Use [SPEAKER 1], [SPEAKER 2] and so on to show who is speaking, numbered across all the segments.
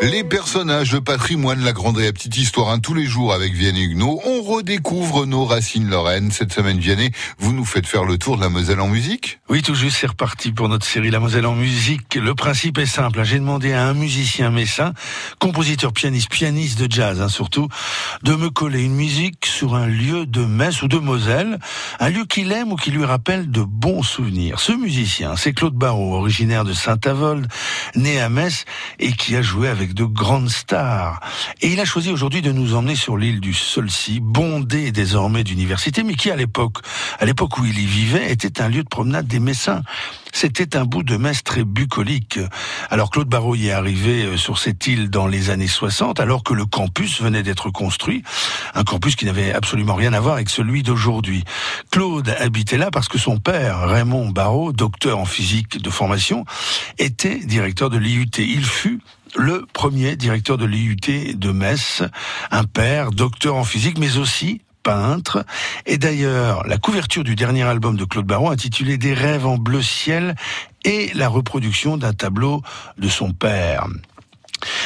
[SPEAKER 1] Les personnages de patrimoine, la grande et la petite histoire, hein, tous les jours avec Vianney Huguenot. On redécouvre nos racines lorraines. Cette semaine, Vianney, vous nous faites faire le tour de la Moselle en musique
[SPEAKER 2] Oui, tout juste, c'est reparti pour notre série La Moselle en musique. Le principe est simple. Hein. J'ai demandé à un musicien messin, compositeur, pianiste, pianiste de jazz hein, surtout, de me coller une musique sur un lieu de Metz ou de Moselle, un lieu qu'il aime ou qui lui rappelle de bons souvenirs. Ce musicien, c'est Claude Barrault, originaire de Saint-Avold, né à Metz et qui a joué avec de grandes stars. Et il a choisi aujourd'hui de nous emmener sur l'île du Solcy, bondée désormais d'universités, mais qui à l'époque, à l'époque où il y vivait, était un lieu de promenade des Messins. C'était un bout de Metz très bucolique. Alors Claude Barrault y est arrivé euh, sur cette île dans les années 60, alors que le campus venait d'être construit, un campus qui n'avait absolument rien à voir avec celui d'aujourd'hui. Claude habitait là parce que son père, Raymond Barrault, docteur en physique de formation, était directeur de l'IUT. Il fut le premier directeur de l'IUT de Metz, un père, docteur en physique, mais aussi peintre. Et d'ailleurs, la couverture du dernier album de Claude Baron intitulé Des rêves en bleu ciel est la reproduction d'un tableau de son père.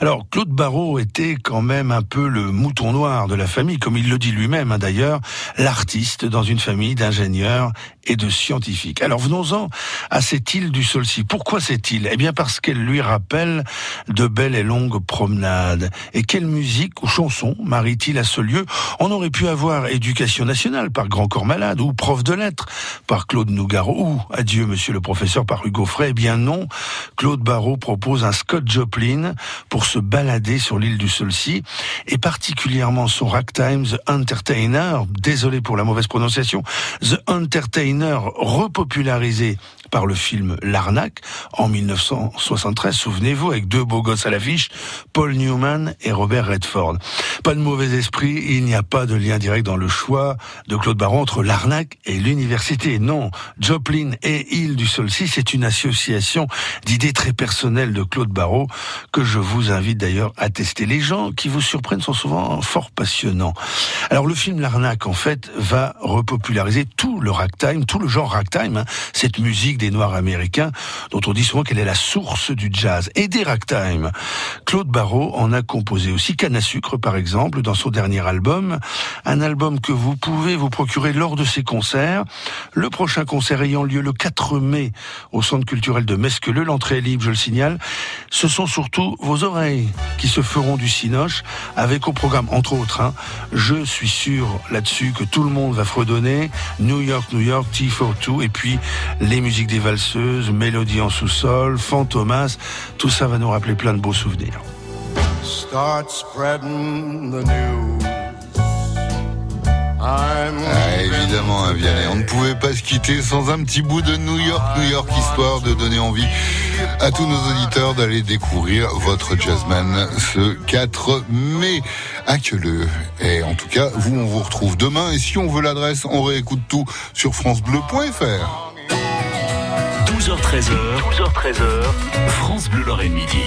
[SPEAKER 2] Alors, Claude Barrault était quand même un peu le mouton noir de la famille, comme il le dit lui-même hein, d'ailleurs, l'artiste dans une famille d'ingénieurs et de scientifiques. Alors venons-en à cette île du Solcy. Pourquoi cette île? Eh bien parce qu'elle lui rappelle de belles et longues promenades. Et quelle musique ou chanson marie-t-il à ce lieu? On aurait pu avoir Éducation nationale par Grand Corps Malade, ou Prof de lettres par Claude Nougaro, ou Adieu Monsieur le Professeur par Hugo Frey. Eh bien non, Claude Barrault propose un Scott Joplin pour se balader sur l'île du Solcy, et particulièrement son ragtime The Entertainer, désolé pour la mauvaise prononciation, The Entertainer repopularisé par le film L'Arnaque en 1973, souvenez-vous, avec deux beaux gosses à l'affiche, Paul Newman et Robert Redford. Pas de mauvais esprit, il n'y a pas de lien direct dans le choix de Claude Baron entre l'Arnaque et l'université. Non, Joplin et Île du Solcy, c'est une association d'idées très personnelles de Claude Barrault que je vous invite d'ailleurs à tester. Les gens qui vous surprennent sont souvent fort passionnants. Alors le film L'Arnaque, en fait, va repopulariser tout le ragtime, tout le genre ragtime, hein, cette musique des Noirs américains, dont on dit souvent qu'elle est la source du jazz et des ragtime. Claude Barrault en a composé aussi Canne à sucre, par exemple, dans son dernier album, un album que vous pouvez vous procurer lors de ses concerts. Le prochain concert ayant lieu le 4 mai au Centre culturel de Mesqueleu, l'entrée est libre, je le signale. Ce sont surtout vos oreilles qui se feront du cinoche avec au programme, entre autres, hein, je suis sûr là-dessus que tout le monde va fredonner New York, New York, T42 et puis les musiques des valseuses, Mélodie en sous-sol, Fantomas, tout ça va nous rappeler plein de beaux souvenirs.
[SPEAKER 1] Start spreading the news. Ah, évidemment, hein, Vianney. On ne pouvait pas se quitter sans un petit bout de New York, New York, histoire de donner envie à tous nos auditeurs d'aller découvrir votre jazzman ce 4 mai à Queuleux. Et en tout cas, vous, on vous retrouve demain. Et si on veut l'adresse, on réécoute tout sur FranceBleu.fr.
[SPEAKER 3] 12h13h, 12h13h, France Bleu Lorraine Midi.